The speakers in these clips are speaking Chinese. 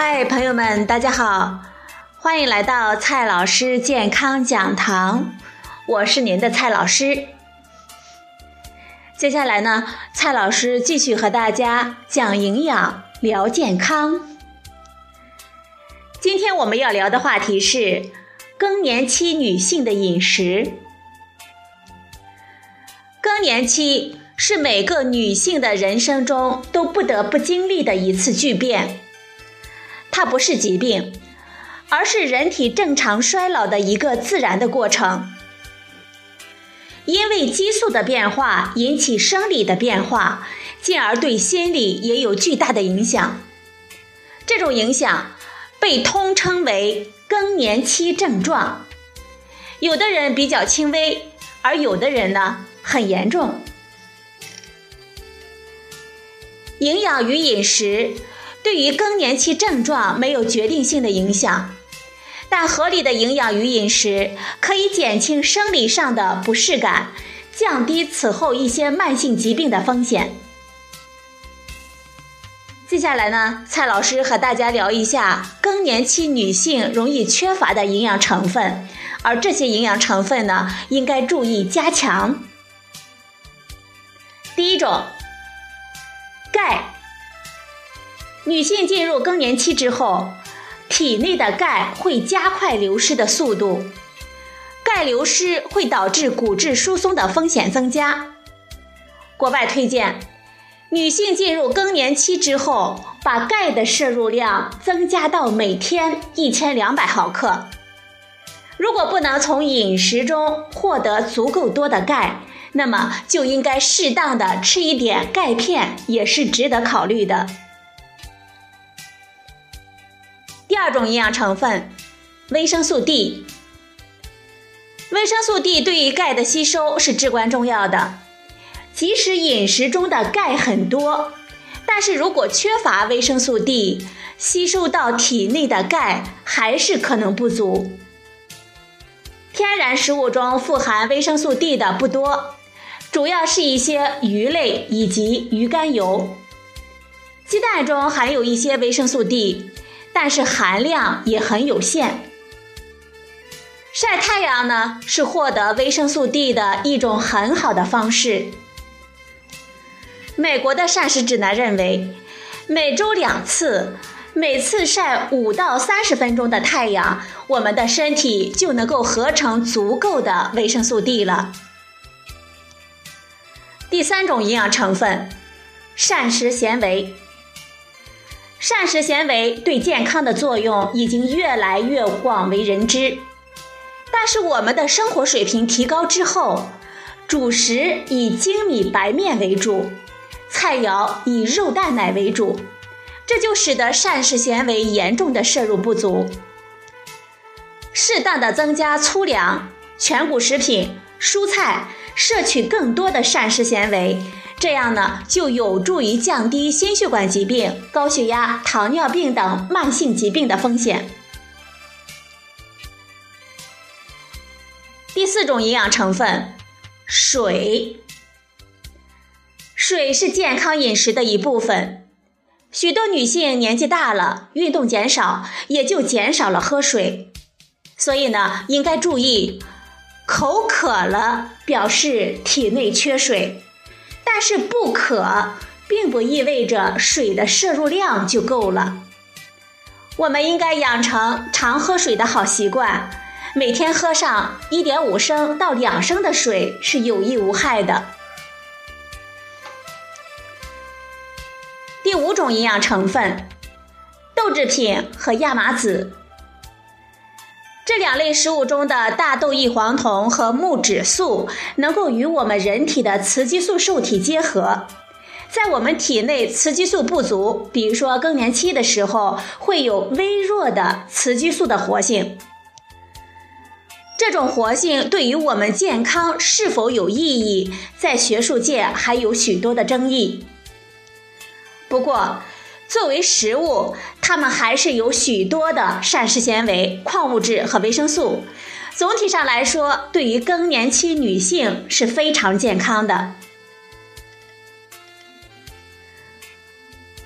嗨朋友们，大家好，欢迎来到蔡老师健康讲堂，我是您的蔡老师。接下来呢，蔡老师继续和大家讲营养、聊健康。今天我们要聊的话题是更年期女性的饮食。更年期是每个女性的人生中都不得不经历的一次巨变。它不是疾病，而是人体正常衰老的一个自然的过程。因为激素的变化引起生理的变化，进而对心理也有巨大的影响。这种影响被通称为更年期症状。有的人比较轻微，而有的人呢很严重。营养与饮食。对于更年期症状没有决定性的影响，但合理的营养与饮食可以减轻生理上的不适感，降低此后一些慢性疾病的风险。接下来呢，蔡老师和大家聊一下更年期女性容易缺乏的营养成分，而这些营养成分呢，应该注意加强。第一种，钙。女性进入更年期之后，体内的钙会加快流失的速度，钙流失会导致骨质疏松的风险增加。国外推荐女性进入更年期之后，把钙的摄入量增加到每天一千两百毫克。如果不能从饮食中获得足够多的钙，那么就应该适当的吃一点钙片，也是值得考虑的。二种营养成分，维生素 D。维生素 D 对于钙的吸收是至关重要的。即使饮食中的钙很多，但是如果缺乏维生素 D，吸收到体内的钙还是可能不足。天然食物中富含维生素 D 的不多，主要是一些鱼类以及鱼肝油。鸡蛋中含有一些维生素 D。但是含量也很有限。晒太阳呢，是获得维生素 D 的一种很好的方式。美国的膳食指南认为，每周两次，每次晒五到三十分钟的太阳，我们的身体就能够合成足够的维生素 D 了。第三种营养成分，膳食纤维。膳食纤维对健康的作用已经越来越广为人知，但是我们的生活水平提高之后，主食以精米白面为主，菜肴以肉蛋奶为主，这就使得膳食纤维严重的摄入不足。适当的增加粗粮、全谷食品、蔬菜，摄取更多的膳食纤维。这样呢，就有助于降低心血管疾病、高血压、糖尿病等慢性疾病的风险。第四种营养成分，水。水是健康饮食的一部分。许多女性年纪大了，运动减少，也就减少了喝水。所以呢，应该注意，口渴了表示体内缺水。但是不渴，并不意味着水的摄入量就够了。我们应该养成常喝水的好习惯，每天喝上一点五升到两升的水是有益无害的。第五种营养成分，豆制品和亚麻籽。这两类食物中的大豆异黄酮和木质素能够与我们人体的雌激素受体结合，在我们体内雌激素不足，比如说更年期的时候，会有微弱的雌激素的活性。这种活性对于我们健康是否有意义，在学术界还有许多的争议。不过，作为食物，它们还是有许多的膳食纤维、矿物质和维生素。总体上来说，对于更年期女性是非常健康的。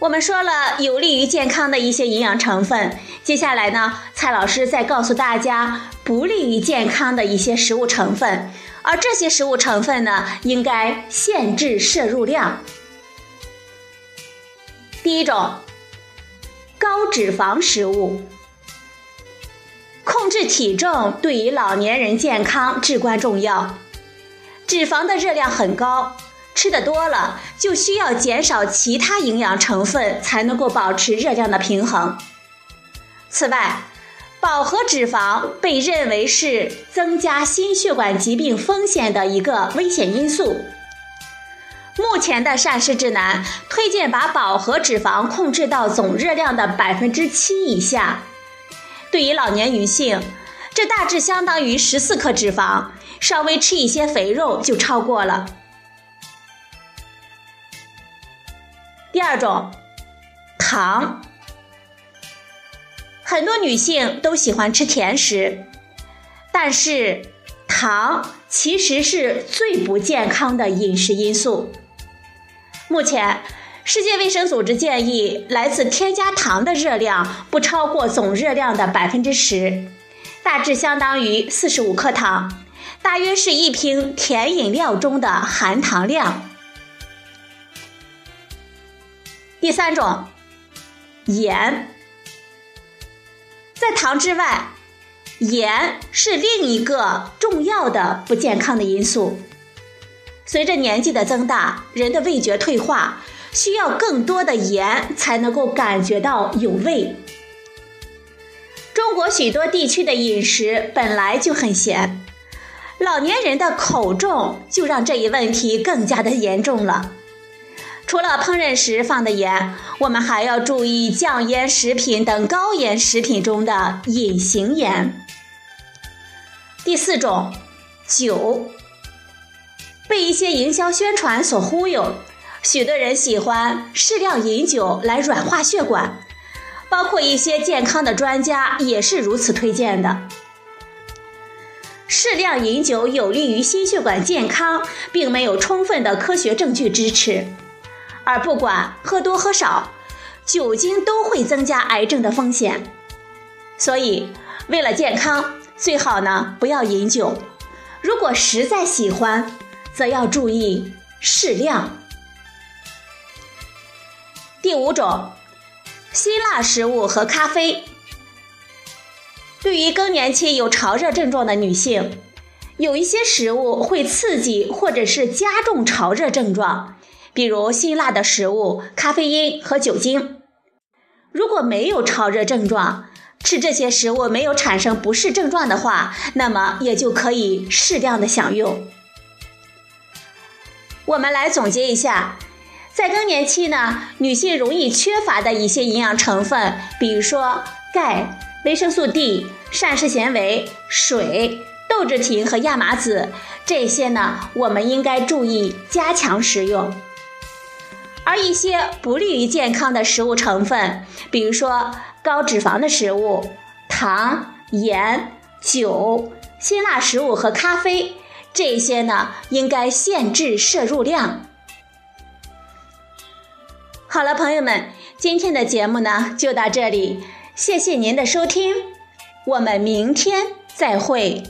我们说了有利于健康的一些营养成分，接下来呢，蔡老师再告诉大家不利于健康的一些食物成分，而这些食物成分呢，应该限制摄入量。第一种，高脂肪食物，控制体重对于老年人健康至关重要，脂肪的热量很高。吃的多了，就需要减少其他营养成分，才能够保持热量的平衡。此外，饱和脂肪被认为是增加心血管疾病风险的一个危险因素。目前的膳食指南推荐把饱和脂肪控制到总热量的百分之七以下。对于老年女性，这大致相当于十四克脂肪，稍微吃一些肥肉就超过了。第二种，糖。很多女性都喜欢吃甜食，但是糖其实是最不健康的饮食因素。目前，世界卫生组织建议，来自添加糖的热量不超过总热量的百分之十，大致相当于四十五克糖，大约是一瓶甜饮料中的含糖量。第三种，盐，在糖之外，盐是另一个重要的不健康的因素。随着年纪的增大，人的味觉退化，需要更多的盐才能够感觉到有味。中国许多地区的饮食本来就很咸，老年人的口重就让这一问题更加的严重了。除了烹饪时放的盐，我们还要注意酱腌食品等高盐食品中的隐形盐。第四种，酒，被一些营销宣传所忽悠，许多人喜欢适量饮酒来软化血管，包括一些健康的专家也是如此推荐的。适量饮酒有利于心血管健康，并没有充分的科学证据支持。而不管喝多喝少，酒精都会增加癌症的风险。所以，为了健康，最好呢不要饮酒。如果实在喜欢，则要注意适量。第五种，辛辣食物和咖啡。对于更年期有潮热症状的女性，有一些食物会刺激或者是加重潮热症状。比如辛辣的食物、咖啡因和酒精。如果没有潮热症状，吃这些食物没有产生不适症状的话，那么也就可以适量的享用。我们来总结一下，在更年期呢，女性容易缺乏的一些营养成分，比如说钙、维生素 D、膳食纤维、水、豆制品和亚麻籽，这些呢，我们应该注意加强食用。而一些不利于健康的食物成分，比如说高脂肪的食物、糖、盐、酒、辛辣食物和咖啡，这些呢应该限制摄入量。好了，朋友们，今天的节目呢就到这里，谢谢您的收听，我们明天再会。